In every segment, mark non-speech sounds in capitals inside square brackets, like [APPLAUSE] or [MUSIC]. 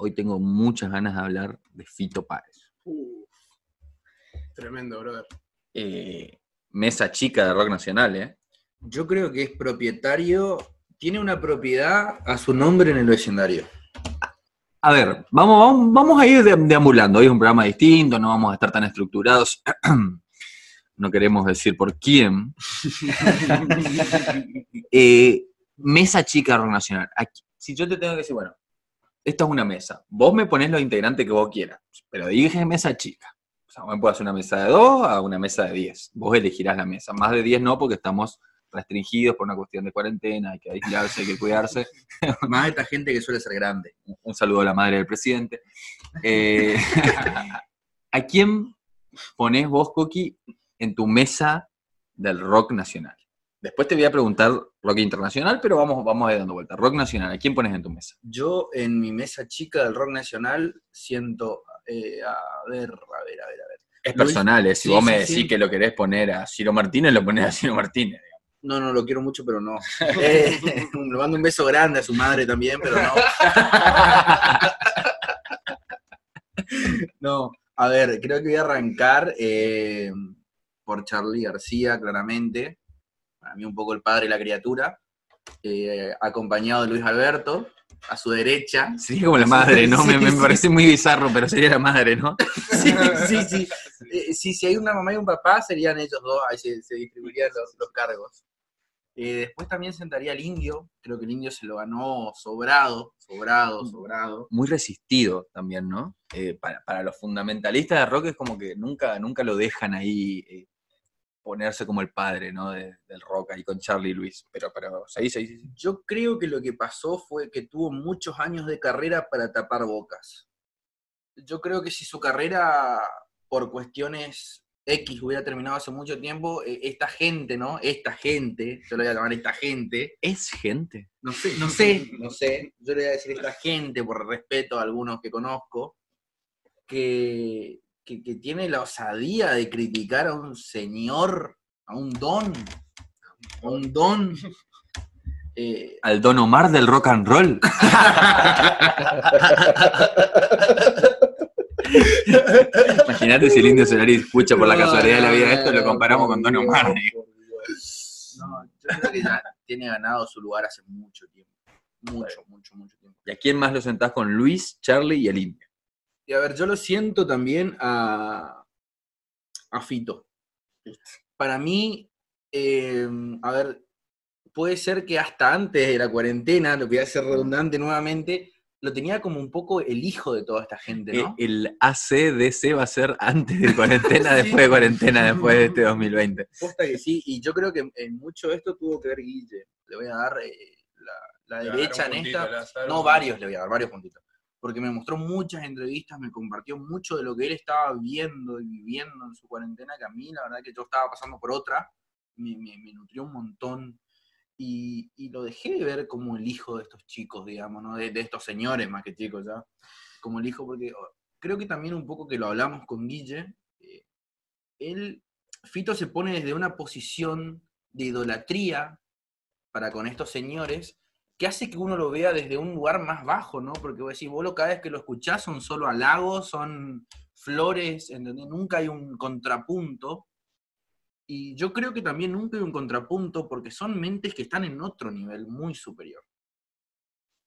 hoy tengo muchas ganas de hablar de Fito Páez. Tremendo, brother. Eh, mesa chica de rock nacional, ¿eh? Yo creo que es propietario, tiene una propiedad a su nombre en el vecindario. A ver, vamos, vamos, vamos a ir de- deambulando. Hoy es un programa distinto, no vamos a estar tan estructurados. [CLEARS THROAT] No queremos decir por quién. [LAUGHS] Eh, mesa chica de rock nacional. Aquí- si yo te tengo que decir, bueno, esta es una mesa. Vos me ponés los integrantes que vos quieras, pero dije mesa chica. O sea, me puedo hacer una mesa de dos a una mesa de diez. Vos elegirás la mesa. Más de diez no, porque estamos restringidos por una cuestión de cuarentena, hay que aislarse, hay que cuidarse. [LAUGHS] Más esta gente que suele ser grande. Un saludo a la madre del presidente. Eh, [LAUGHS] ¿A quién ponés vos, Coqui, en tu mesa del rock nacional? Después te voy a preguntar rock internacional, pero vamos, vamos a ir dando vuelta. Rock nacional, ¿a quién pones en tu mesa? Yo en mi mesa chica del rock nacional siento, eh, a ver, a ver, a ver, a ver. Es personal, ¿eh? si sí, vos me decís sí. que lo querés poner a Ciro Martínez, lo ponés a Ciro Martínez. No, no, lo quiero mucho, pero no. [LAUGHS] Eh, [LAUGHS] le mando un beso grande a su madre también, pero no. [LAUGHS] No, a ver, creo que voy a arrancar eh, por Charlie García, claramente. Para mí un poco el padre y la criatura. eh, acompañado de Luis Alberto, a su derecha. Sería como la madre, ¿no? me, me Sí, sí. parece muy bizarro, pero sería la madre, ¿no? [LAUGHS] Sí, sí, sí. Eh, sí, si hay una mamá y un papá, serían ellos dos, ahí se, se distribuirían los, los cargos. Eh, después también sentaría al indio, creo que el indio se lo ganó sobrado, sobrado, sobrado. Muy resistido también, ¿no? Eh, para, para los fundamentalistas de rock es como que nunca, nunca lo dejan ahí eh, ponerse como el padre, ¿no? de- del rock ahí con Charlie y Luis. Pero, pero, sí, sí. Yo creo que lo que pasó fue que tuvo muchos años de carrera para tapar bocas. Yo creo que si su carrera, por cuestiones X, hubiera terminado hace mucho tiempo, eh, esta gente, ¿no? Esta gente, yo le voy a llamar esta gente, Es gente. no sé, no sé, no sé, yo le voy a decir esta gente por respeto a algunos que conozco, que, que, que tiene la osadía de criticar a un señor, a un don, a un don. eh, Al Don Omar del rock and roll. [LAUGHS] Imagínate si el Indio Solari escucha por la casualidad de la vida esto, lo comparamos con Don Omar. digo. No, yo creo que ya tiene ganado su lugar hace mucho tiempo. Mucho, mucho, mucho tiempo. ¿Y a quién más lo sentás con Luis, Charlie y el Indio? Y a ver, yo lo siento también a, a Fito. Para mí, eh, a ver, puede ser que hasta antes de la cuarentena, lo voy a hacer redundante nuevamente, lo tenía como un poco el hijo de toda esta gente, Eh, ¿no? El ACDC va a ser antes de cuarentena, [LAUGHS] Sí. después de cuarentena, después de este 2020. Posta que sí, y yo creo que en mucho de esto tuvo que ver Guille. Le voy a dar eh, la, derecha en puntito, esta. No, varios le voy a dar, varios puntitos. Porque me mostró muchas entrevistas, me compartió mucho de lo que él estaba viendo y viviendo en su cuarentena, que a mí, la verdad, que yo estaba pasando por otra, me, nutrió un montón. Y, lo dejé de ver como el hijo de estos chicos, digamos, ¿no? de, de estos señores más que chicos ya. Como el hijo, porque oh, creo que también un poco que lo hablamos con Guille, eh, él, Fito se pone desde una posición de idolatría para con estos señores, que hace que uno lo vea desde un lugar más bajo, ¿no? Porque vos decís, vos lo, cada vez que lo escuchás son solo halagos, son flores, ¿entendés? Nunca hay un contrapunto. Y yo creo que también nunca hay un contrapunto porque son mentes que están en otro nivel muy superior.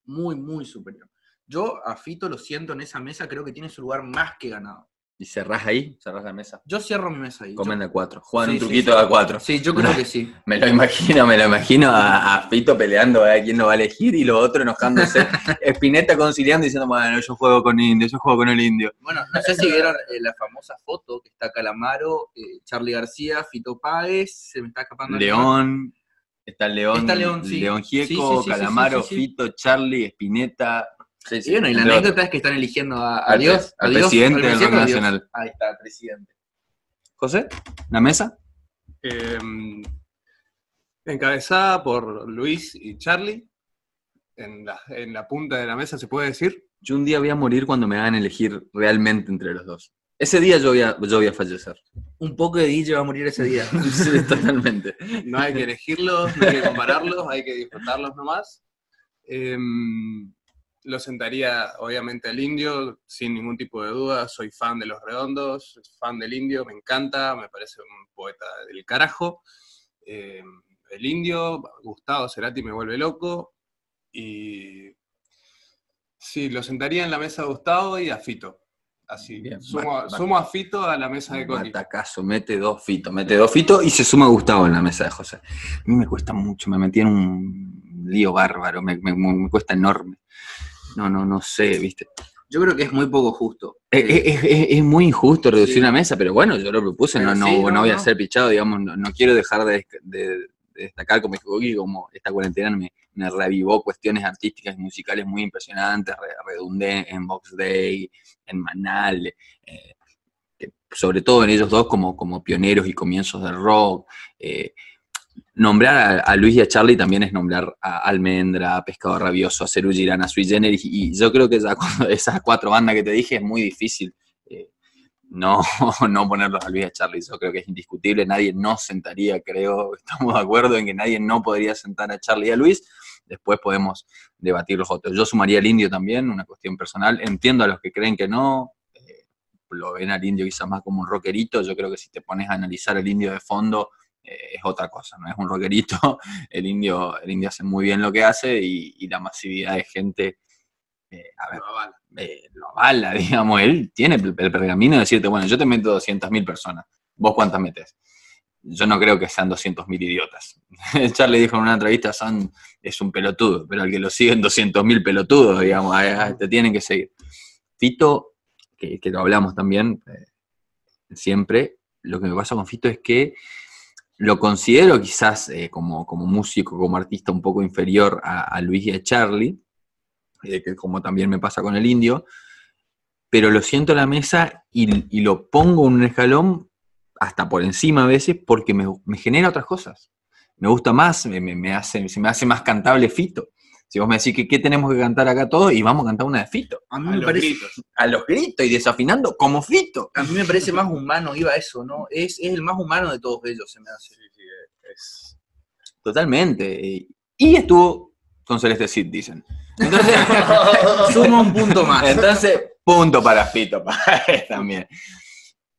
Muy, muy superior. Yo a Fito lo siento en esa mesa, creo que tiene su lugar más que ganado. ¿Y cerrás ahí? ¿Cerrás la mesa? Yo cierro mi mesa ahí. Comen de cuatro. Juegan Sí, un truquito sí. de cuatro. Sí, yo creo [LAUGHS] que sí. Me lo imagino, me lo imagino a, a Fito peleando a quién lo va a elegir y los otros enojándose. [LAUGHS] Espineta conciliando diciendo, bueno, yo juego con indio, yo juego con el indio. Bueno, no sé si vieron eh, la famosa foto que está Calamaro, eh, Charlie García, Fito Páez, se me está escapando. León, está León, Está León, sí. León Gieco, Calamaro. Fito, Charlie, Espineta. Sí, Y bueno, y la anécdota es que están eligiendo a, a Dios. al presidente del presidente rock o a Dios. nacional. Ahí está, el presidente. José, ¿la mesa? Em, encabezada por Luis y Charlie. En la, en la punta de la mesa, ¿se puede decir? Yo un día voy a morir cuando me hagan elegir realmente entre los dos. Ese día yo voy a, yo voy a fallecer. Un poco de DJ va a morir ese día. [LAUGHS] Sí, Totalmente. No hay que elegirlos, no hay que compararlos, hay que disfrutarlos nomás. Em, lo sentaría obviamente al indio, sin ningún tipo de duda. Soy fan de Los Redondos, fan del indio, me encanta, me parece un poeta del carajo. Eh, el indio, Gustavo Cerati me vuelve loco. Y sí, lo sentaría en la mesa de Gustavo y a Fito. Así, Bien, sumo, va- va- sumo a Fito a la mesa de Coti. Batacazo, mete dos Fito, mete dos Fito y se suma Gustavo en la mesa de José. A mí me cuesta mucho, me metí en un lío bárbaro, me, me- me cuesta enorme. No, no, no sé, viste. Yo creo que es muy poco justo. Es, Eh, es- es- es muy injusto reducir Sí. una mesa, pero bueno, yo lo propuse, no, Pero no, sí, no, no, voy a ser pichado, digamos, no, quiero dejar de, de- de destacar como como esta cuarentena me, me revivó cuestiones artísticas y musicales muy impresionantes, re- redundé en Box Day, en Manal, eh, sobre todo en ellos dos como, como pioneros y comienzos del rock. eh, nombrar a, Luis y a Charlie también es nombrar a Almendra, a Pescado Rabioso, a Cerú Girán, a Sui Generis, y yo creo que ya cuando [LAUGHS] esas cuatro bandas que te dije es muy difícil eh, no, [LAUGHS] no ponerlos a Luis y a Charlie. Yo creo que es indiscutible, nadie no sentaría, creo, [LAUGHS] estamos de acuerdo en que nadie no podría sentar a Charlie y a Luis. Después podemos debatir los otros. Yo sumaría al indio también, una cuestión personal. Entiendo a los que creen que no, eh, lo ven al indio quizás más como un rockerito. Yo creo que si te pones a analizar el indio de fondo, es otra cosa, no es un rockerito. [LAUGHS] El indio, el indio hace muy bien lo que hace y, y la masividad de gente, eh, a ver, Lo avala. eh, lo avala, [LAUGHS] digamos, él tiene el, el pergamino de decirte, bueno, yo te meto 200.000 personas, ¿vos cuántas metes? Yo no creo que sean 200.000 idiotas. [LAUGHS] Charlie dijo en una entrevista, son, es un pelotudo, pero al que lo siguen 200.000 pelotudos, digamos, eh, eh, te tienen que seguir. Fito, que, que lo hablamos también eh, siempre, lo que me pasa con Fito es que lo considero quizás eh, como, como músico, como artista un poco inferior a, a Luis y a Charlie, eh, que como también me pasa con el indio, pero lo siento en la mesa y, lo pongo en un escalón hasta por encima a veces porque me, genera otras cosas. Me gusta más, me- me hace, se me hace más cantable Fito. Si vos me decís que qué tenemos que cantar acá todos, y vamos a cantar una de Fito. a mí A me los parece, gritos. A los gritos y desafinando como Fito. a mí me parece más humano, iba eso, ¿no? Es, es el más humano de todos ellos, se me hace. Sí, sí, es- Totalmente. Y estuvo con Celeste Cid, dicen. Entonces, [LAUGHS] Suma un punto más. Entonces, punto para Fito, [LAUGHS] para él también.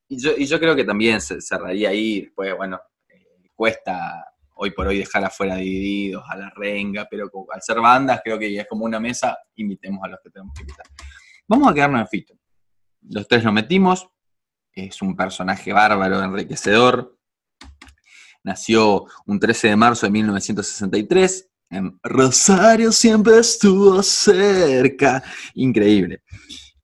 Y yo, y yo creo que también se cerraría ahí, después, bueno, eh, cuesta hoy por hoy dejar afuera divididos, a la renga, pero como- al ser bandas, creo que es como una mesa, invitemos a los que tenemos que invitar. Vamos a quedarnos en Fito. Los tres lo metimos, es un personaje bárbaro, enriquecedor. Nació un 13 de marzo de 1963. En Rosario siempre estuvo cerca. Increíble.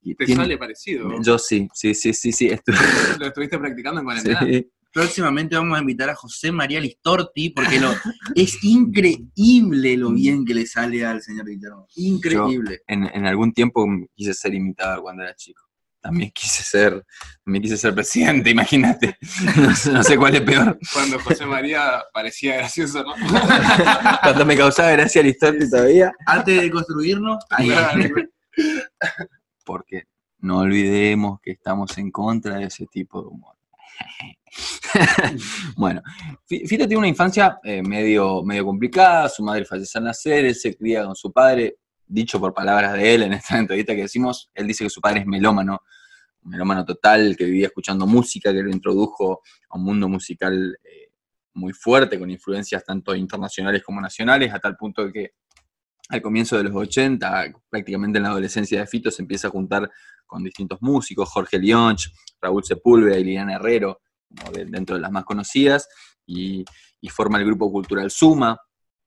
Y Te tiene- sale parecido. Yo sí, sí, sí, sí, sí. estu- [LAUGHS] Lo estuviste practicando en cuarentena. sí. Próximamente vamos a invitar a José María Listorti, porque lo, es increíble lo bien que le sale al señor Guillermo. Increíble. En, en algún tiempo quise ser imitador cuando era chico. También quise ser, también quise ser presidente, [LAUGHS] imagínate. No sé, no sé cuál es peor. Cuando José María parecía gracioso, ¿no? [LAUGHS] Cuando me causaba gracia Aristóteles todavía. Antes de construirnos, ahí. Porque no olvidemos que estamos en contra de ese tipo de humor. [LAUGHS] bueno, Fi- Fito tiene una infancia eh, medio, medio complicada, su madre fallece al nacer, él se cría con su padre, dicho por palabras de él en esta [LAUGHS] entrevista que decimos, él dice que su padre es melómano, melómano total, que vivía escuchando música, que lo introdujo a un mundo musical eh, muy fuerte, con influencias tanto internacionales como nacionales, a tal punto de que al comienzo de los 80, prácticamente en la adolescencia de Fito, se empieza a juntar con distintos músicos, Jorge Lionch, Raúl Sepúlveda y Liliana Herrero, como de- dentro de las más conocidas, y, forma el grupo cultural Suma.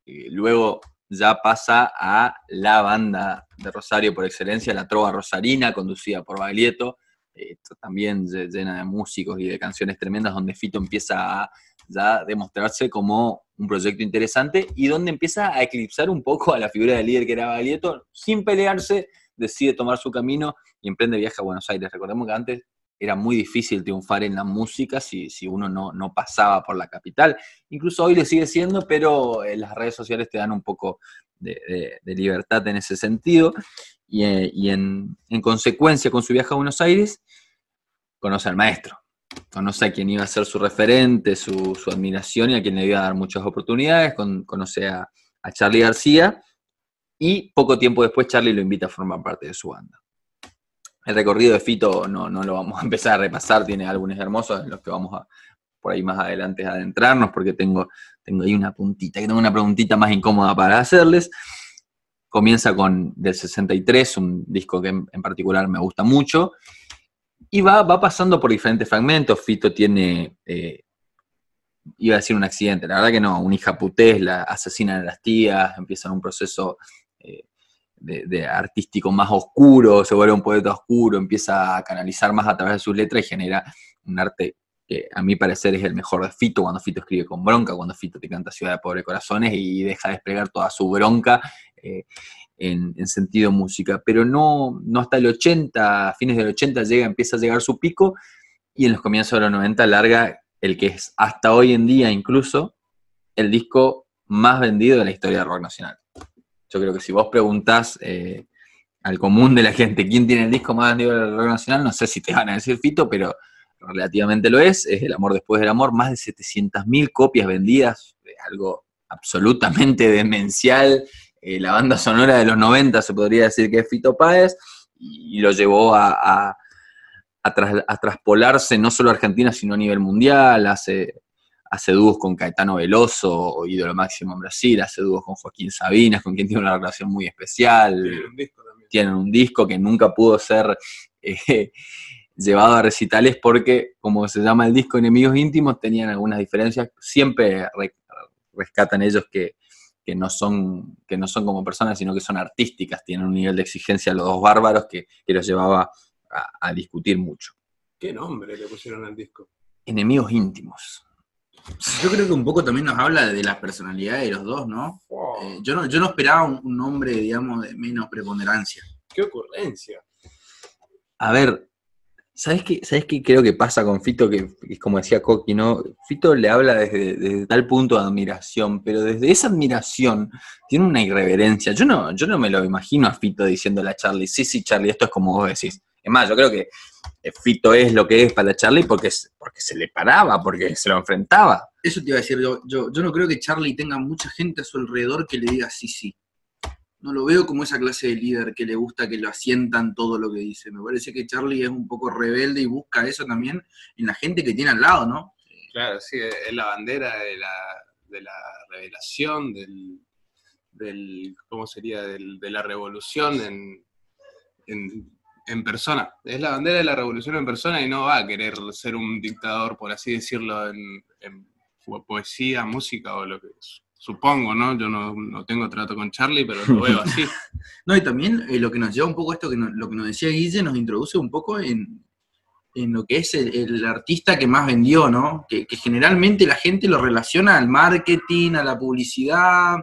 Eh, luego ya pasa a la banda de Rosario por excelencia, la Trova Rosarina, conducida por Baglietto, eh, también lle- llena de músicos y de canciones tremendas, donde Fito empieza a ya demostrarse como un proyecto interesante y donde empieza a eclipsar un poco a la figura del líder que era Baglietto, sin pelearse, decide tomar su camino y emprende viaje a Buenos Aires. Recordemos que antes era muy difícil triunfar en la música si, si uno no, no pasaba por la capital. Incluso hoy le sigue siendo, pero eh, las redes sociales te dan un poco de, libertad en ese sentido. Y, eh, y en consecuencia, con su viaje a Buenos Aires, conoce al maestro. Conoce a quien iba a ser su referente, su, admiración y a quien le iba a dar muchas oportunidades. Con- conoce a, Charlie García y poco tiempo después Charlie lo invita a formar parte de su banda. El recorrido de Fito no, no lo vamos a empezar a repasar, tiene álbumes hermosos en los que vamos a por ahí más adelante a adentrarnos, porque tengo, tengo ahí una puntita, que tengo una preguntita más incómoda para hacerles. Comienza con del 63, un disco que en particular me gusta mucho, y va, va pasando por diferentes fragmentos. Fito tiene, eh, iba a decir un accidente, la verdad que no, una hija putés, la asesinan a las tías, empieza un proceso eh, de, de artístico más oscuro, se vuelve un poeta oscuro, empieza a canalizar más a través de sus letras y genera un arte que a mi parecer es el mejor de Fito, cuando Fito escribe con bronca, cuando Fito te canta Ciudad de Pobre Corazones y deja desplegar toda su bronca eh, en, en sentido música. Pero no, no hasta el 80, a fines del 80 llega, empieza a llegar su pico y en los comienzos de los 90 larga el que es hasta hoy en día incluso el disco más vendido de la historia del rock nacional. Yo creo que si vos preguntás eh, al común de la gente quién tiene el disco más vendido del rock nacional, no sé si te van a decir Fito, pero relativamente lo es, es El amor después del amor, más de 700.000 copias vendidas, algo absolutamente demencial, eh, la banda sonora de los 90 se podría decir que es Fito Páez, y, lo llevó a, a, a, tras, a, traspolarse no solo a Argentina, sino a nivel mundial, hace, hace dúos con Caetano Veloso, ídolo máximo en Brasil, hace dúos con Joaquín Sabinas, con quien tiene una relación muy especial, Tienen un disco también. tienen un disco que nunca pudo ser... Eh, [LAUGHS] llevado a recitales porque, como se llama el disco Enemigos Íntimos, tenían algunas diferencias. Siempre re, rescatan ellos que, que, no son, que no son como personas, sino que son artísticas, tienen un nivel de exigencia los dos bárbaros que, que los llevaba a, a, discutir mucho. ¿Qué nombre le pusieron al disco? Enemigos Íntimos. Yo creo que un poco también nos habla de la personalidad de los dos, ¿no? Wow, Eh, yo, no yo no esperaba un, un nombre, digamos, de menos preponderancia. ¡Qué ocurrencia! A ver, ¿Sabes qué, ¿Sabes qué creo que pasa con Fito? Que, que como decía Coqui, ¿no? Fito le habla desde, tal punto de admiración, pero desde esa admiración tiene una irreverencia. Yo no, yo no me lo imagino a Fito diciéndole a Charlie, sí, sí, Charlie, esto es como vos decís. Es más, yo creo que Fito es lo que es para Charlie porque, porque se le paraba, porque se lo enfrentaba. Eso te iba a decir, yo, yo, yo no creo que Charlie tenga mucha gente a su alrededor que le diga sí, sí no lo veo como esa clase de líder que le gusta que lo asientan todo lo que dice. Me parece que Charlie es un poco rebelde y busca eso también en la gente que tiene al lado, ¿no? Claro, sí, es la bandera de la, de la revelación, del, del, ¿cómo sería? Del, de la revolución en, en, persona. Es la bandera de la revolución en persona y no va a querer ser un dictador, por así decirlo, en, en poesía, música o lo que es supongo, ¿no? Yo no, no, tengo trato con Charlie, pero lo veo así. [LAUGHS] no, y también eh, lo que nos lleva un poco esto, que no, lo que nos decía Guille, nos introduce un poco en, en lo que es el, artista que más vendió, ¿no? Que, generalmente la gente lo relaciona al marketing, a la publicidad,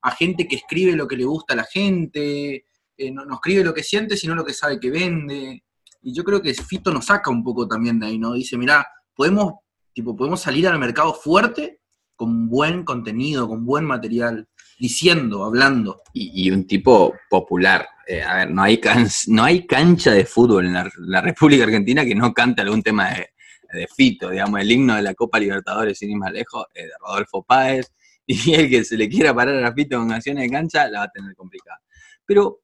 a gente que escribe lo que le gusta a la gente, eh, no, no, escribe lo que siente, sino lo que sabe que vende. Y yo creo que Fito nos saca un poco también de ahí, ¿no? Dice, mira, podemos, tipo, podemos salir al mercado fuerte con buen contenido, con buen material, diciendo, hablando. Y, un tipo popular. Eh, a ver, no hay, can no hay cancha de fútbol en la, la, República Argentina que no cante algún tema de, de, Fito, digamos, el himno de la Copa Libertadores, sin ir más lejos, eh, de Rodolfo Páez, [LAUGHS] y el que se le quiera parar a Fito con canciones de cancha, la va a tener complicada. Pero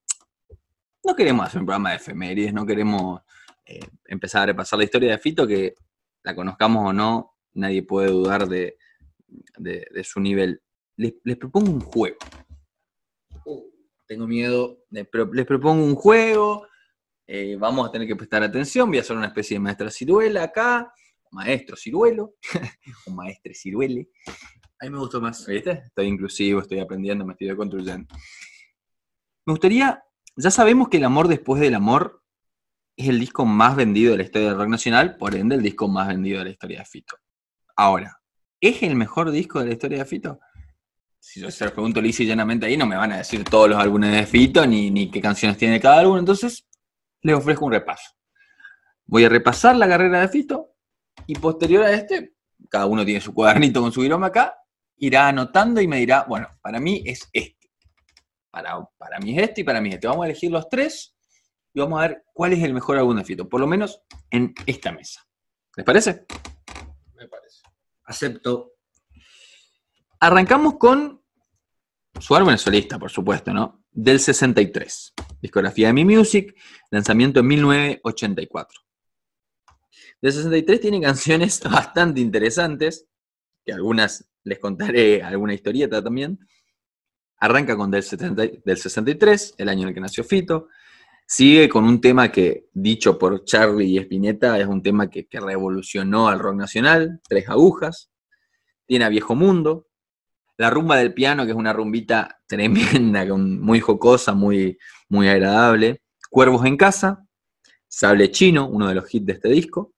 no queremos hacer un programa de efemérides, no queremos eh, empezar a repasar la historia de Fito, que la conozcamos o no, nadie puede dudar de, de, de su nivel. Les, les, propongo un juego. Uh, tengo miedo. Les, les propongo un juego. Eh, vamos a tener que prestar atención. Voy a hacer una especie de maestra ciruela acá. Maestro ciruelo. [LAUGHS] o maestre ciruele. A mí me gustó más. ¿Viste? Estoy inclusivo, estoy aprendiendo, me estoy deconstruyendo. Me gustaría. Ya sabemos que El amor después del amor es el disco más vendido de la historia del rock nacional, por ende, el disco más vendido de la historia de Fito. Ahora, ¿Es el mejor disco de la historia de Fito? Si yo se los pregunto lisa y llanamente ahí, no me van a decir todos los álbumes de Fito, ni, ni qué canciones tiene cada álbum, entonces les ofrezco un repaso. Voy a repasar la carrera de Fito, y posterior a este, cada uno tiene su cuadernito con su viroma acá, irá anotando y me dirá, bueno, para mí es este. Para, para mí es este y para mí es este. Vamos a elegir los tres y vamos a ver cuál es el mejor álbum de Fito, por lo menos en esta mesa. ¿Les parece? Acepto. Arrancamos con su álbum solista, por supuesto, ¿no? del 63. Discografía de Mi Music, lanzamiento en 1984. Del 63 tiene canciones [LAUGHS] bastante interesantes, que algunas les contaré alguna historieta también. Arranca con del, 70 del 63, el año en el que nació Fito. Sigue con un tema que, dicho por Charlie y Spinetta, es un tema que, que revolucionó al rock nacional, Tres Agujas. Tiene a Viejo Mundo, la rumba del piano, que es una rumbita [LAUGHS] tremenda, muy jocosa, muy, muy agradable. Cuervos en casa, Sable Chino, uno de los hits de este disco.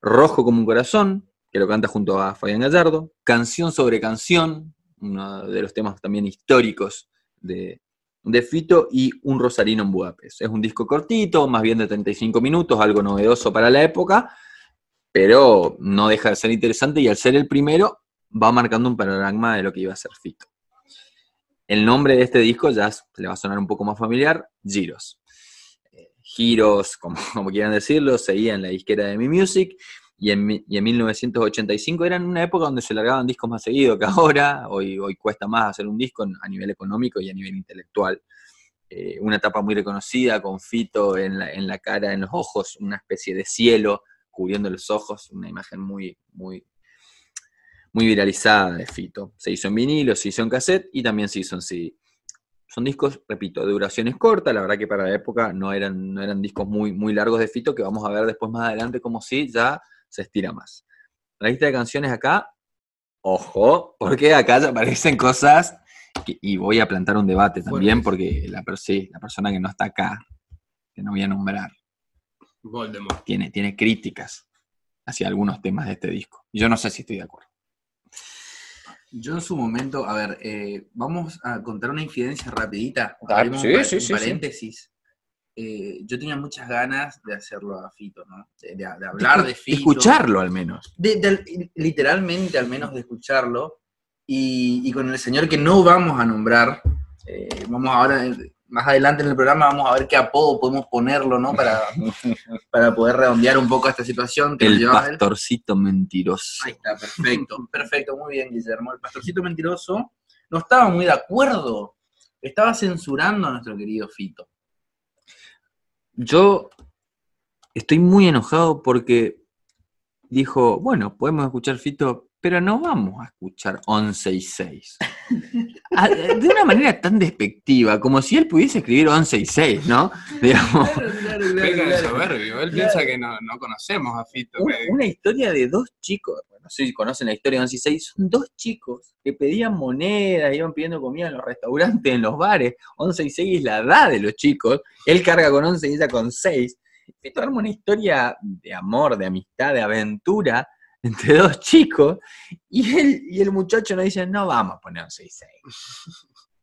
Rojo como un corazón, que lo canta junto a Fabián Gallardo. Canción sobre canción, uno de los temas también históricos de, de Fito. Y Un Rosarino en Budapest. Es un disco cortito, más bien de 35 minutos, algo novedoso para la época, pero no deja de ser interesante y al ser el primero, va marcando un panorama de lo que iba a ser Fito. El nombre de este disco ya le va a sonar un poco más familiar, Giros. Eh, Giros, como, [LAUGHS] como, quieran decirlo, seguía en la disquera de Mi Music y en, y en 1985 era una época donde se largaban discos más seguido que [LAUGHS] ahora, hoy, hoy cuesta más hacer un disco a nivel económico y a nivel intelectual. Eh, una etapa muy reconocida con Fito en la, en la cara, en los ojos, una especie de cielo cubriendo los ojos, una imagen muy, muy, muy viralizada de Fito. Se hizo en vinilo, se hizo en cassette y también se hizo en CD. Son discos, repito, de duraciones cortas, la verdad que para la época no eran, no eran discos muy, muy largos de Fito, que vamos a ver después más adelante como si ya se estira más. La lista de canciones acá, ojo, porque acá ya aparecen cosas, y voy a plantar un debate también, porque la, la persona que no está acá, que no voy a nombrar, Tiene, tiene críticas hacia algunos temas de este disco. Yo no sé si estoy de acuerdo. Yo en su momento, a ver, eh, vamos a contar una infidencia rapidita. Ah, sí, sí, sí, paréntesis. Eh, yo tenía muchas ganas de hacerlo a Fito, ¿no? De, hablar de, Fito. De escucharlo al menos. literalmente al menos de escucharlo. Y, con el señor que no vamos a nombrar, eh, vamos ahora, más adelante en el programa vamos a ver qué apodo podemos ponerlo, ¿no? Para, [LAUGHS] para poder redondear un poco esta situación. Que el pastorcito mentiroso. Ahí está, perfecto, perfecto, muy bien, Guillermo. El pastorcito mentiroso no estaba muy de acuerdo, estaba censurando a nuestro querido Fito. Yo estoy muy enojado porque dijo, bueno, podemos escuchar Fito pero no vamos a escuchar 11 y 6. Ah, de una manera tan despectiva, como si él pudiese escribir 11 y 6, ¿no? [LAUGHS] Digamos. Claro, soberbio. Él piensa que no, conocemos a Fito. Una, historia de dos chicos, no sé si conocen la historia de 11 y 6, son dos chicos que pedían monedas, iban pidiendo comida en los restaurantes, en los bares. 11 y 6 es la edad de los chicos. Él carga con 11 y ella con 6. Fito arma una historia de amor, de amistad, de aventura entre dos chicos, y el, y el muchacho nos dice, no vamos a poner un 6-6.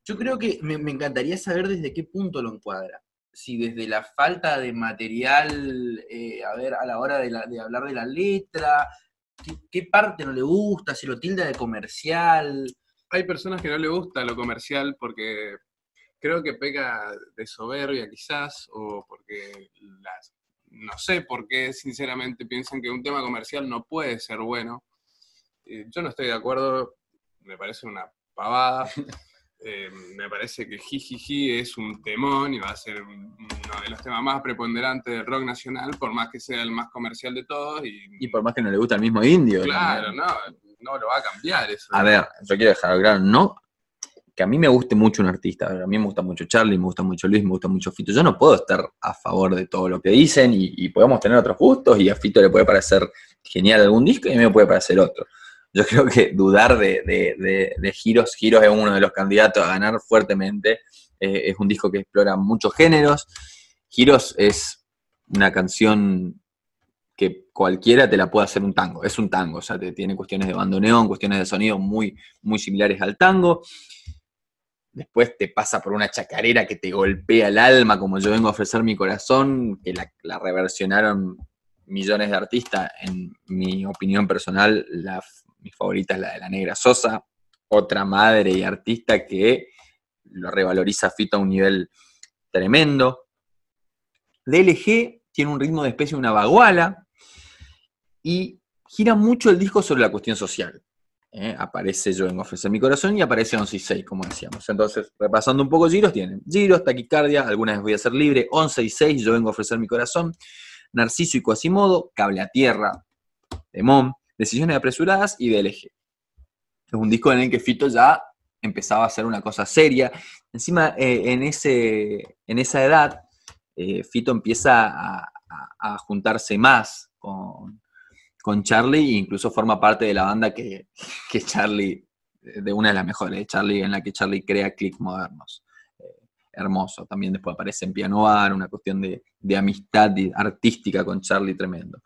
Yo creo que me, encantaría saber desde qué punto lo encuadra. Si desde la falta de material, eh, a ver, a la hora de, hablar de la letra, ¿qué, parte no le gusta, si lo tilda de comercial. Hay personas que no le gusta lo comercial porque creo que peca de soberbia quizás, o porque las no sé por qué sinceramente piensan que un tema comercial no puede ser bueno. Eh, yo no estoy de acuerdo, me parece una pavada. [LAUGHS] Eh, me parece que Jijiji es un temón y va a ser uno de los temas más preponderantes del rock nacional, por más que sea el más comercial de todos. Y, por más que no le gusta el mismo indio. Claro, no, no lo va a cambiar eso. A ver, yo quiero dejar claro, no que a mí me guste mucho un artista, a mí me gusta mucho Charlie, me gusta mucho Luis, me gusta mucho Fito, yo no puedo estar a favor de todo lo que dicen y, podemos tener otros gustos y a Fito le puede parecer genial algún disco y a mí me puede parecer otro. Yo creo que dudar de, Giros, Giros es uno de los candidatos a ganar fuertemente, eh, es un disco que explora muchos géneros, Giros es una canción que cualquiera te la puede hacer un tango, es un tango, o sea, tiene cuestiones de bandoneón, cuestiones de sonido muy, muy similares al tango después te pasa por una chacarera que te golpea el alma, como yo vengo a ofrecer mi corazón, que la, reversionaron millones de artistas. En mi opinión personal, la, mi favorita es la de la Negra Sosa, otra madre y artista que lo revaloriza Fito a un nivel tremendo. DLG tiene un ritmo de especie una baguala y gira mucho el disco sobre la cuestión social. Eh, aparece Yo a ofrecer mi corazón y aparece 11 y 6, como decíamos. Entonces, repasando un poco giros, tienen giros, taquicardia, algunas vez voy a ser libre, 11 y 6, Yo vengo a ofrecer mi corazón, Narciso y Quasimodo, Cable a Tierra, Demón, Decisiones apresuradas y DLG. Es un disco en el que Fito ya empezaba a hacer una cosa seria. Encima, eh, en, ese, en esa edad, eh, Fito empieza a juntarse más con, con Charlie e incluso forma parte de la banda que, que Charlie, de una de las mejores, Charlie, en la que Charlie crea clics modernos. Eh, hermoso. También después aparece en Piano Bar, una cuestión de, de amistad artística con Charlie tremendo.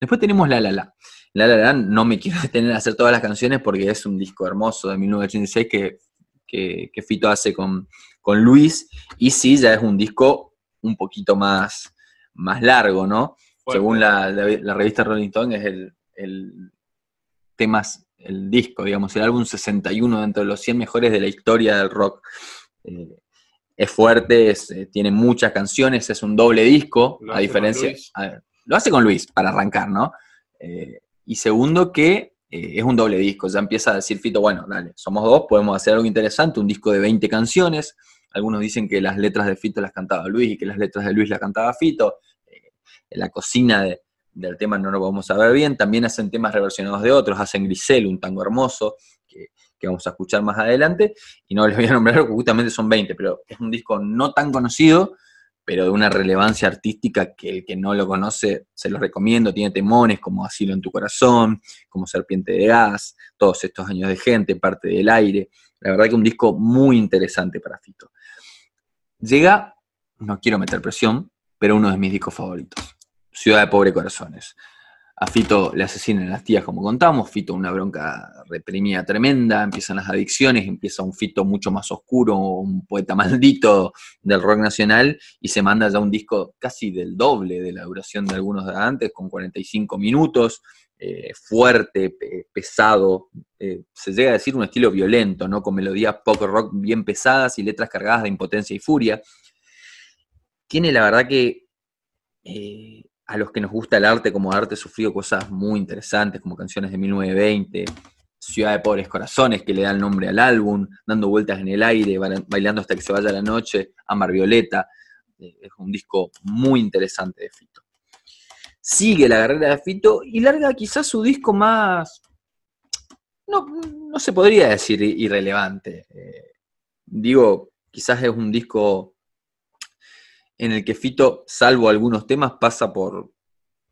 Después tenemos La La La. La La La no me quiero [LAUGHS] detener a hacer todas las canciones porque es un disco hermoso de 1986 que, que, que Fito hace con, con Luis y sí, ya es un disco un poquito más, más largo, ¿no? Según la, revista Rolling Stone, es el, el temas, el disco, digamos, el álbum 61 dentro de los 100 mejores de la historia del rock. Eh, es fuerte, eh, tiene muchas canciones, es un doble disco, a diferencia. lo hace con Luis, para arrancar, ¿no? Eh, y segundo, que es un doble disco. Ya empieza a decir Fito, bueno, dale, somos dos, podemos hacer algo interesante, un disco de 20 canciones. Algunos dicen que las letras de Fito las cantaba Luis y que las letras de Luis las cantaba Fito la cocina del tema no lo podemos saber bien, también hacen temas reversionados de otros, hacen Grisel, un tango hermoso, que, vamos a escuchar más adelante, y no les voy a nombrar porque justamente son 20, pero es un disco no tan conocido, pero de una relevancia artística que el que no lo conoce se lo recomiendo, tiene temones como Asilo en tu corazón, como Serpiente de gas, todos estos años de gente, parte del aire, la verdad que un disco muy interesante para Fito. Llega, no quiero meter presión, pero uno de mis discos favoritos. Ciudad de Pobre Corazones. A Fito le asesinan las tías, como contamos. Fito, una bronca reprimida tremenda. Empiezan las adicciones, empieza un Fito mucho más oscuro, un poeta maldito del rock nacional, y se manda ya un disco casi del doble de la duración de algunos de antes, con 45 minutos. Eh, fuerte, pesado, eh, se llega a decir un estilo violento, ¿no? Con melodías pop rock bien pesadas y letras cargadas de impotencia y furia. Tiene la verdad que eh, a los que nos gusta el arte como arte sufrido cosas muy interesantes, como canciones de 1920, Ciudad de Pobres Corazones, que le da el nombre al álbum, Dando Vueltas en el Aire, Bailando hasta que se vaya la noche, Amar Violeta, eh, es un disco muy interesante de Fito. Sigue la carrera de Fito y larga quizás su disco más, no, se podría decir irrelevante. Eh, digo, quizás es un disco en el que Fito, salvo algunos temas, pasa por,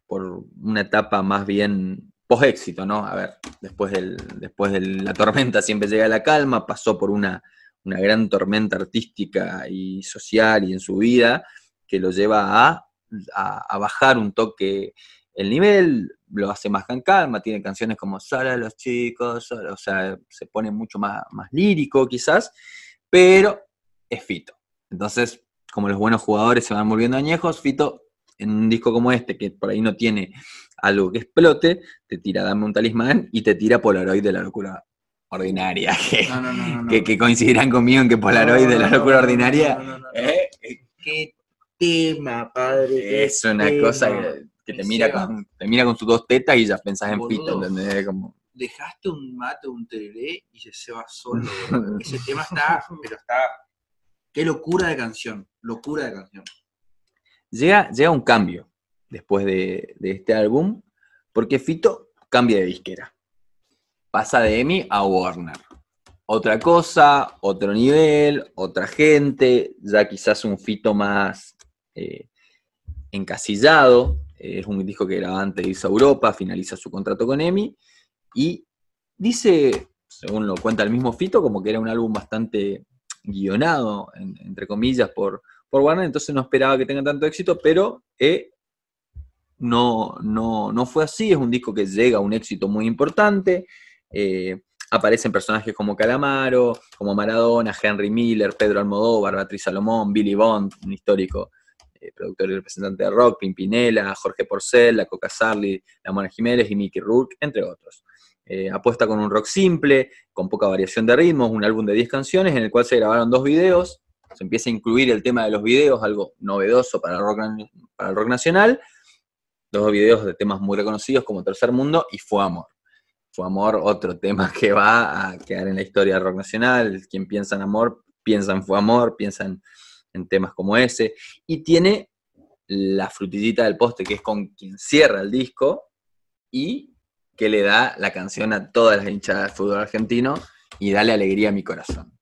por una etapa más bien post-éxito, ¿no? A ver, después, del, después de la tormenta siempre llega la calma, pasó por una, gran tormenta artística y social y en su vida que lo lleva a, a, bajar un toque el nivel, lo hace más con calma, tiene canciones como Sala los chicos, o sea, se pone mucho más, más lírico quizás, pero es Fito. Entonces, como los buenos jugadores se van volviendo añejos, Fito, en un disco como este, que por ahí no tiene algo que explote, te tira Dame un talismán y te tira Polaroid de la locura ordinaria. [LAUGHS] Que, que, coincidirán conmigo en que Polaroid de la locura ordinaria. ¿eh? Qué tema, padre. Es una cosa que, te, mira con, te mira con sus dos tetas y ya pensás en Fito, ¿entendés? Como... Dejaste un mate, un tereré y se va solo. [LAUGHS] Ese tema está, pero está Qué locura de canción, locura de canción. Llega, llega un cambio después de, este álbum, porque Fito cambia de disquera. Pasa de EMI a Warner. Otra cosa, otro nivel, otra gente, ya quizás un Fito más eh, encasillado. Es un disco que graba antes de Europa, finaliza su contrato con EMI y dice, según lo cuenta el mismo Fito, como que era un álbum bastante guionado, entre comillas, por, Warner, entonces no esperaba que tenga tanto éxito, pero eh, no, no, fue así, es un disco que llega a un éxito muy importante, eh, aparecen personajes como Calamaro, como Maradona, Henry Miller, Pedro Almodóvar, Beatriz Salomón, Billy Bond, un histórico eh, productor y representante de rock, Pimpinela, Jorge Porcel, la Coca Sarli, la Mona Jiménez y Mickey Rourke, entre otros. Eh, apuesta con un rock simple, con poca variación de ritmos, un álbum de 10 canciones en el cual se grabaron dos videos, se empieza a incluir el tema de los videos, algo novedoso para el rock, nacional, dos videos de temas muy reconocidos como Tercer Mundo y Fue Amor. Fue amor, otro tema que va a quedar en la historia del rock nacional. Quien piensa en amor, piensa en fue amor, piensa en, en temas como ese. Y tiene la frutillita del poste, que es con quien cierra el disco y que le da la canción a todas las hinchadas del fútbol argentino y dale alegría a mi corazón.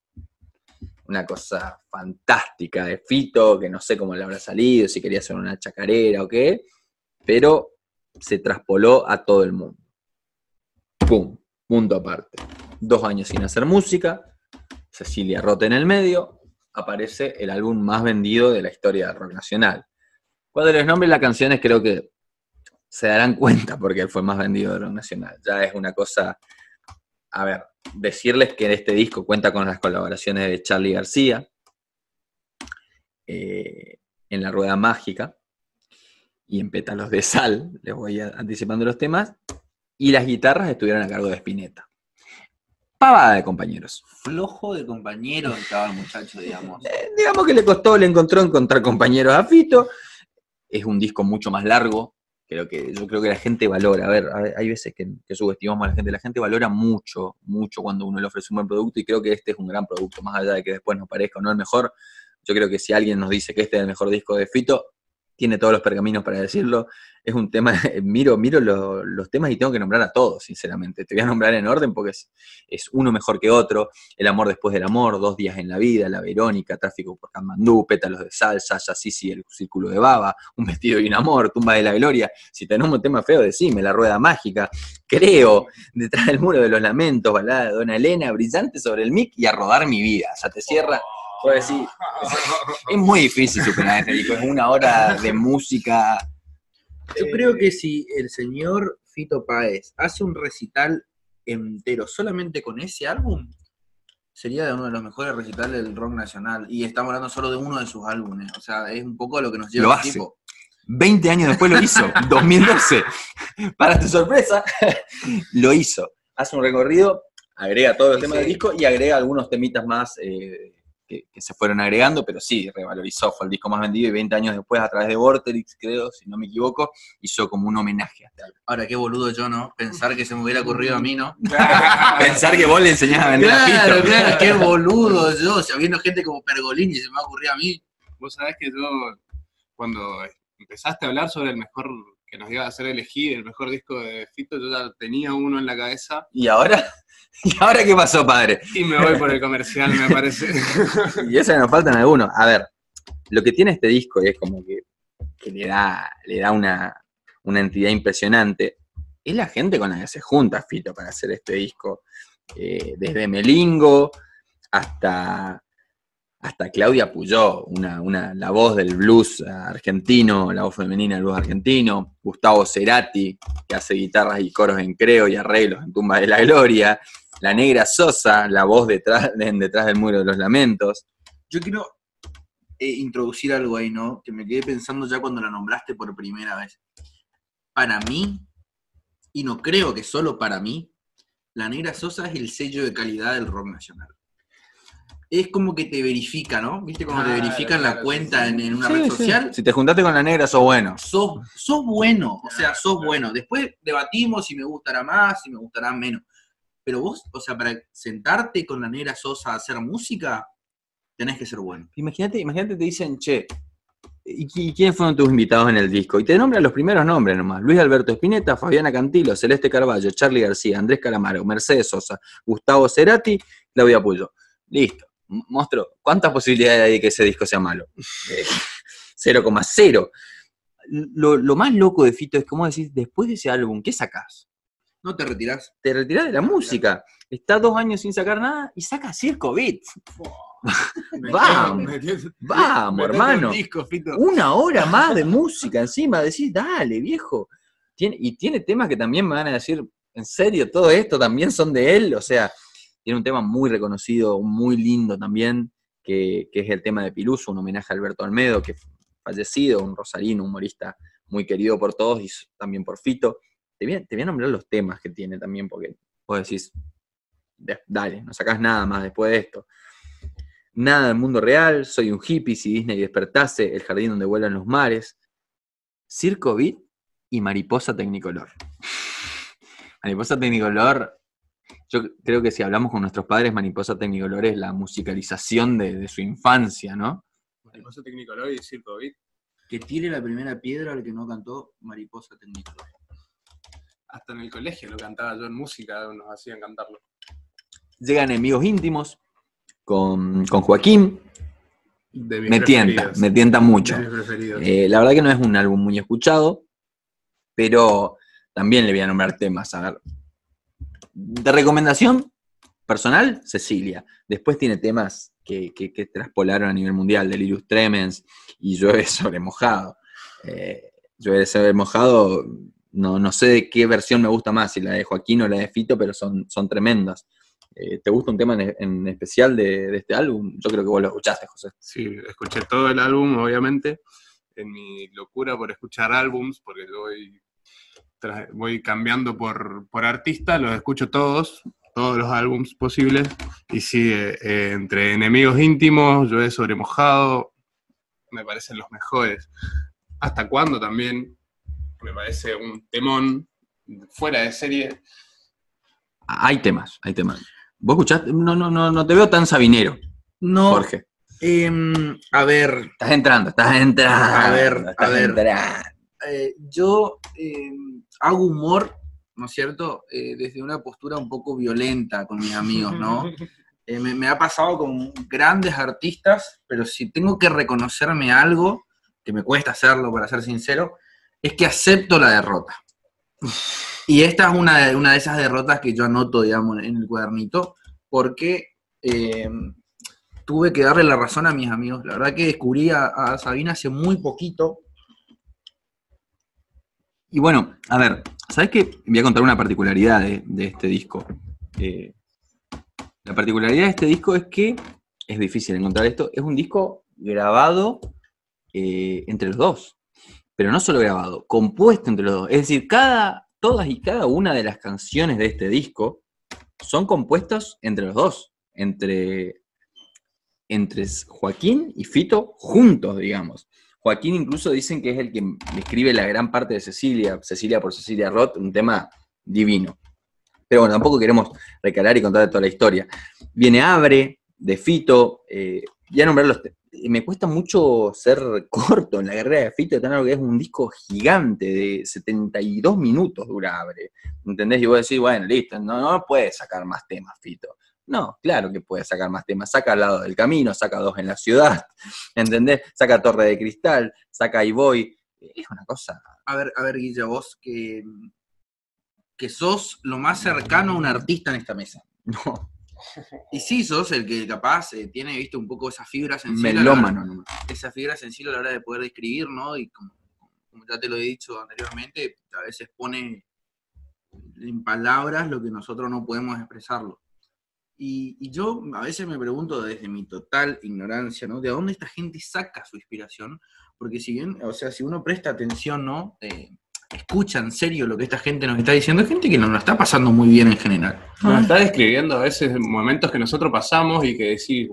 Una cosa fantástica de Fito, que no sé cómo le habrá salido, si quería hacer una chacarera o qué, pero se traspoló a todo el mundo. ¡Pum! Punto aparte. Dos años sin hacer música, Cecilia Rota en el medio, aparece el álbum más vendido de la historia del rock nacional. Cuando les nombre las canciones creo que se darán cuenta porque él fue más vendido del rock nacional. Ya es una cosa, a ver, decirles que este disco cuenta con las colaboraciones de Charlie García eh, en La Rueda Mágica y en Pétalos de Sal, les voy anticipando los temas, y las guitarras estuvieron a cargo de Spinetta. Pavada de compañeros. Flojo de compañero estaba el muchacho, digamos. Eh, digamos que le costó, le encontró encontrar compañeros a Fito. Es un disco mucho más largo. Creo que, yo creo que la gente valora. A ver, hay veces que, que subestimamos a la gente. La gente valora mucho, mucho cuando uno le ofrece un buen producto y creo que este es un gran producto, más allá de que después nos parezca o no el mejor. Yo creo que si alguien nos dice que este es el mejor disco de Fito, tiene todos los pergaminos para decirlo. Es un tema, [LAUGHS] miro, miro lo- los temas y tengo que nombrar a todos, sinceramente. Te voy a nombrar en orden porque es, es uno mejor que otro. El amor después del amor, Dos días en la vida, La Verónica, Tráfico por Kamandú, Pétalos de Sal, Sasha, Sisi, El Círculo de Baba, Un vestido y un amor, Tumba de la Gloria. Si tenemos un tema feo, decime, La Rueda Mágica, Creo, Detrás del Muro de los Lamentos, Balada de Dona Elena, Brillante sobre el mic y A Rodar mi vida. Ya te cierra. Puedo decir, es muy difícil superar este disco, es una hora de música. Yo creo que si el señor Fito Páez hace un recital entero solamente con ese álbum, sería uno de los mejores recitales del rock nacional. Y estamos hablando solo de uno de sus álbumes. O sea, es un poco lo que nos lleva Lo el hace. tipo. 20 años después lo hizo, [LAUGHS] 2012. Para tu sorpresa, lo hizo. Hace un recorrido, agrega todos los Sí, temas sí. del disco y agrega algunos temitas más eh, que, que se fueron agregando, pero sí, revalorizó, fue el disco más vendido y 20 años después, a través de Vorterix, creo, si no me equivoco, hizo como un homenaje a este álbum. Ahora, qué boludo yo, ¿no? Pensar que se me hubiera ocurrido a mí, ¿no? [LAUGHS] Pensar que vos le enseñás a vender a Claro, Fito. claro, qué boludo yo. Si habiendo gente como Pergolini se me ha ocurrido a mí. Vos sabés que yo, cuando empezaste a hablar sobre el mejor, que nos iba a hacer elegir el mejor disco de Fito, yo ya tenía uno en la cabeza ¿Y ahora? [LAUGHS] ¿Y ahora qué pasó, padre? y me voy por el comercial, me parece. [LAUGHS] Y eso nos faltan algunos. A ver, lo que tiene este disco es como que, que le da, le da una, una entidad impresionante. Es la gente con la que se junta Fito para hacer este disco. Eh, desde Melingo hasta, hasta Claudia Puyó, una, la voz del blues argentino, la voz femenina del blues argentino. Gustavo Cerati, que hace guitarras y coros en Creo y arreglos en Tumba de la Gloria. La Negra Sosa, la voz detrás, [LAUGHS] detrás del Muro de los Lamentos. Yo quiero eh, introducir algo ahí, ¿no? Que me quedé pensando ya cuando la nombraste por primera vez. Para mí, y no creo que solo para mí, la Negra Sosa es el sello de calidad del rock nacional. Es como que te verifica, ¿no? ¿Viste cómo te Claro, verifican la claro, cuenta sí, en, en una Sí, red sí. social? Si te juntaste con la negra, sos bueno. sos, sos bueno, o sea, sos claro. bueno. Después debatimos si me gustará más, si me gustará menos. Pero vos, o sea, para sentarte con la negra Sosa a hacer música, tenés que ser bueno. Imagínate, imagínate, te dicen, che, ¿y qui- y quiénes fueron tus invitados en el disco? Y te nombran los primeros nombres nomás. Luis Alberto Spinetta, Fabiana Cantilo, Celeste Carballo, Charlie García, Andrés Calamaro, Mercedes Sosa, Gustavo Cerati, Claudia Puyo. Listo. Monstruo, ¿cuántas posibilidades hay de que ese disco sea malo? Eh, 0,0. Lo, lo más loco de Fito es como decir, después de ese álbum, ¿qué sacás? No te retirás. te retirás de la música. Está dos años sin sacar nada y saca Circo Beat. [LAUGHS] Vamos, vamos, hermano. un disco, Fito. Una hora más de música encima. Decís, dale, viejo. Tiene, y tiene temas que también me van a decir, en serio, todo esto también son de él. O sea, tiene un tema muy reconocido, muy lindo también, que, que es el tema de Piluso, un homenaje a Alberto Almedo, que fallecido, un rosarino, humorista muy querido por todos y también por Fito. Te voy, a, te voy a nombrar los temas que tiene también, porque vos decís, "De- dale, no sacás nada más después de esto. Nada del mundo real, soy un hippie, si Disney despertase, el jardín donde vuelan los mares, Circo Beat y Mariposa Tecnicolor. [LAUGHS] Mariposa Tecnicolor, yo creo que si hablamos con nuestros padres, Mariposa Tecnicolor es la musicalización de, de su infancia, ¿no? Mariposa Tecnicolor y Circo Beat. Que tire la primera piedra al que no cantó Mariposa Tecnicolor. Hasta en el colegio lo cantaba yo en música, nos hacían cantarlo. Llegan enemigos íntimos con, con Joaquín, De mis me tienta, me tienta mucho. De mis preferidos. Eh, la verdad que no es un álbum muy escuchado, pero también le voy a nombrar temas. A ver. De recomendación personal, Cecilia. Después tiene temas que, que, traspolaron a nivel mundial, Delirious Tremens y Llueve sobre mojado. Eh, Llueve sobre mojado, no, no sé de qué versión me gusta más, si la de Joaquín o la de Fito, pero son, son tremendas. Eh, ¿Te gusta un tema en, en especial de, de este álbum? Yo creo que vos lo escuchaste, José. Sí, escuché todo el álbum, obviamente, en mi locura por escuchar álbums, porque voy, voy cambiando por, por artista, los escucho todos, todos los álbums posibles, y sí, eh, entre Enemigos Íntimos, Llueve sobre Mojado, me parecen los mejores. ¿Hasta cuándo también? Me parece un temón fuera de serie. Hay temas, hay temas. ¿Vos escuchaste? No, no, no, no te veo tan sabinero, No, Jorge. em, a ver, Estás entrando, estás entrando. A ver, estás a ver. entrando. Eh, yo em, hago humor, ¿no es cierto? Eh, desde una postura un poco violenta con mis amigos, ¿no? [LAUGHS] Eh, me, me ha pasado con grandes artistas, pero si tengo que reconocerme algo, que me cuesta hacerlo, para ser sincero, es que acepto la derrota. Y esta es una de, una de esas derrotas que yo anoto, digamos, en el cuadernito, porque eh, tuve que darle la razón a mis amigos. La verdad que descubrí a, a Sabina hace muy poquito. Y bueno, a ver, ¿sabes qué? Voy a contar una particularidad de, este disco. Eh, la particularidad de este disco es que, es difícil encontrar esto, es un disco grabado eh, entre los dos. Pero no solo grabado, compuesto entre los dos. Es decir, cada, todas y cada una de las canciones de este disco son compuestas entre los dos. Entre, entre Joaquín y Fito juntos, digamos. Joaquín incluso dicen que es el que escribe la gran parte de Cecilia, Cecilia por Cecilia Roth, un tema divino. Pero bueno, tampoco queremos recalar y contar toda la historia. Viene Abre, de Fito, eh, ya nombrar los... te- Me cuesta mucho ser corto en la carrera de Fito, tan algo que es un disco gigante de 72 minutos dura Abre. ¿Entendés? Y vos decís, bueno, listo, no, no puede sacar más temas, Fito. No, claro que puede sacar más temas. Saca al lado del camino, saca dos en la ciudad, [LAUGHS] ¿entendés? Saca Torre de Cristal, saca y voy. Es una cosa. A ver, a ver, Guilla, vos que, que sos lo más cercano a un artista en esta mesa. [LAUGHS] No, Y sí, sos el que capaz eh, tiene, viste, un poco esa fibra sensible. melómano nomás. esa fibra sensible a la hora de poder describir, ¿no? Y como, como ya te lo he dicho anteriormente, a veces pone en palabras lo que nosotros no podemos expresarlo. Y, y yo a veces me pregunto desde mi total ignorancia, ¿no? ¿De dónde esta gente saca su inspiración? Porque si bien, o sea, si uno presta atención, ¿no? Eh, escucha en serio lo que esta gente nos está diciendo, es gente que no lo está pasando muy bien en general. Nos está describiendo a veces momentos que nosotros pasamos y que decís,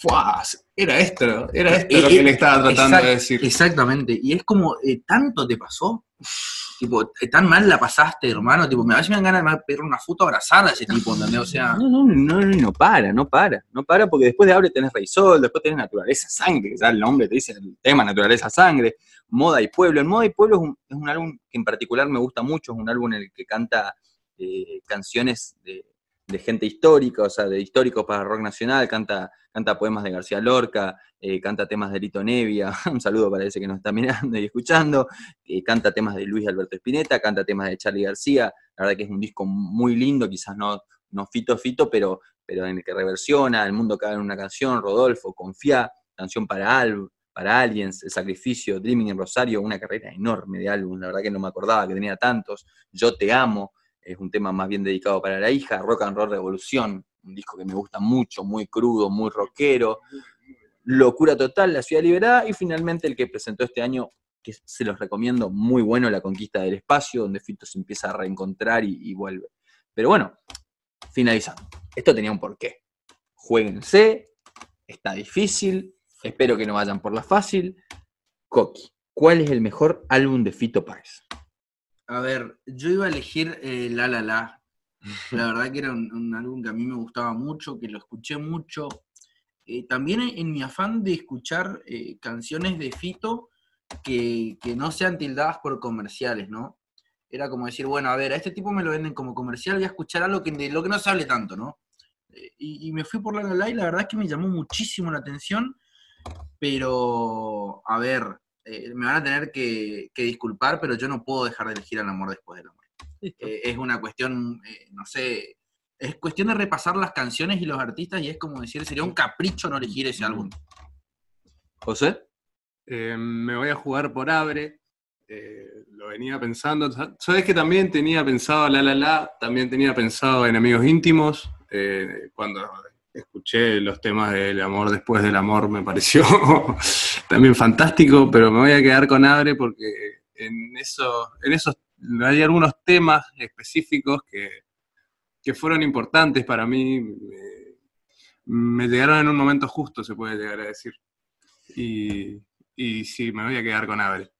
¡fuah! Era esto, era esto Eh, lo eh, que le estaba tratando exact- de decir. Exactamente. Y es como, eh, ¿tanto te pasó? Tipo, eh, tan mal la pasaste, hermano. Tipo, me a veces me dan ganas de pedir una foto abrazada a ese tipo, ¿entendés? O sea, No, no, no, no, para, no para, no para, porque después de Abre tenés Sol, después tenés Naturaleza Sangre, que ya el nombre te dice el tema Naturaleza Sangre, Moda y Pueblo. En Moda y Pueblo es un, es un álbum que en particular me gusta mucho, es un álbum en el que canta eh, canciones de, de gente histórica, o sea, de históricos para rock nacional, canta, canta poemas de García Lorca, eh, canta temas de Lito Nevia, [LAUGHS] un saludo para ese que nos está mirando y escuchando, eh, canta temas de Luis Alberto Spinetta, canta temas de Charlie García, la verdad que es un disco muy lindo, quizás no, no fito fito, pero, pero en el que reversiona, El mundo cabe en una canción, Rodolfo, Confía, canción para Al, para Aliens, El Sacrificio, Dreaming en Rosario, una carrera enorme de álbumes, la verdad que no me acordaba que tenía tantos, Yo te amo, es un tema más bien dedicado para la hija, Rock and Roll Revolución, un disco que me gusta mucho, muy crudo, muy rockero, Locura Total, La Ciudad Liberada, y finalmente el que presentó este año, que se los recomiendo, muy bueno, La Conquista del Espacio, donde Fito se empieza a reencontrar y, vuelve. Pero bueno, finalizando. Esto tenía un porqué. Jueguense, está difícil, espero que no vayan por la fácil. Coqui, ¿cuál es el mejor álbum de Fito Páez? A ver, yo iba a elegir eh, La La La. La verdad que era un, álbum que a mí me gustaba mucho, que lo escuché mucho. Eh, también en, en mi afán de escuchar eh, canciones de Fito que, que no sean tildadas por comerciales, ¿no? Era como decir, bueno, a ver, a este tipo me lo venden como comercial, voy a escuchar algo que, de lo que no se hable tanto, ¿no? Eh, y, y me fui por La La La y la verdad es que me llamó muchísimo la atención, pero, a ver, eh, me van a tener que, que disculpar, pero yo no puedo dejar de elegir al amor después del amor. Eh, es una cuestión, eh, no sé, es cuestión de repasar las canciones y los artistas y es como decir, sería un capricho no elegir ese álbum. ¿José? Eh, me voy a jugar por Abre. eh, lo venía pensando. Sa- Sabes que también tenía pensado La La La, también tenía pensado en Amigos Íntimos. eh, cuando escuché los temas del amor después del amor me pareció [LAUGHS] también fantástico, pero me voy a quedar con Abre porque en, eso, en esos hay algunos temas específicos que, que fueron importantes para mí. me- llegaron en un momento justo, se puede llegar a decir. Y, y sí, me voy a quedar con Abre.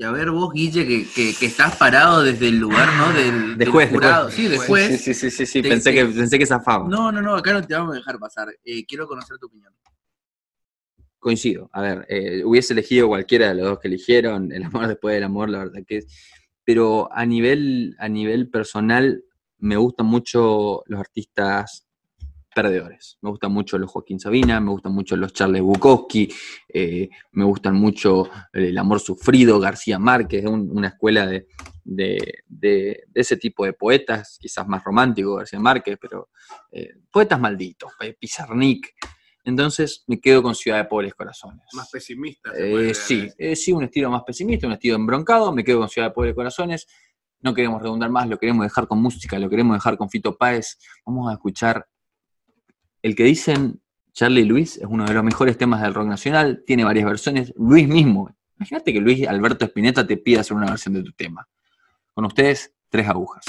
Y a ver vos, Guille, que, que- que estás parado desde el lugar, ¿no? Del, De del juez, de jurado. juez. Sí, de Juez. Sí, sí, sí, sí, pensé, que, pensé que zafaba. No, no, no, acá no te vamos a dejar pasar. Eh, quiero conocer tu opinión. Coincido. A ver, eh, hubiese elegido cualquiera de los dos que eligieron, el amor después del amor, la verdad que es. Pero a nivel, a nivel personal, me gustan mucho los artistas perdedores. Me gustan mucho los Joaquín Sabina, me gustan mucho los Charles Bukowski, eh, me gustan mucho el amor sufrido, García Márquez, un- una escuela de, de- de- de ese tipo de poetas, quizás más romántico García Márquez, pero eh, poetas malditos, eh, Pizarnik. Entonces me quedo con Ciudad de Pobres Corazones. Más pesimista. se Eh, sí, sí, un estilo más pesimista, un estilo embroncado, me quedo con Ciudad de Pobres Corazones. No queremos redundar más, lo queremos dejar con música, lo queremos dejar con Fito Páez. Vamos a escuchar el que dicen Charlie Luis, es uno de los mejores temas del rock nacional, tiene varias versiones. Luis mismo, imagínate que Luis Alberto Spinetta te pida hacer una versión de tu tema. Con ustedes, tres agujas.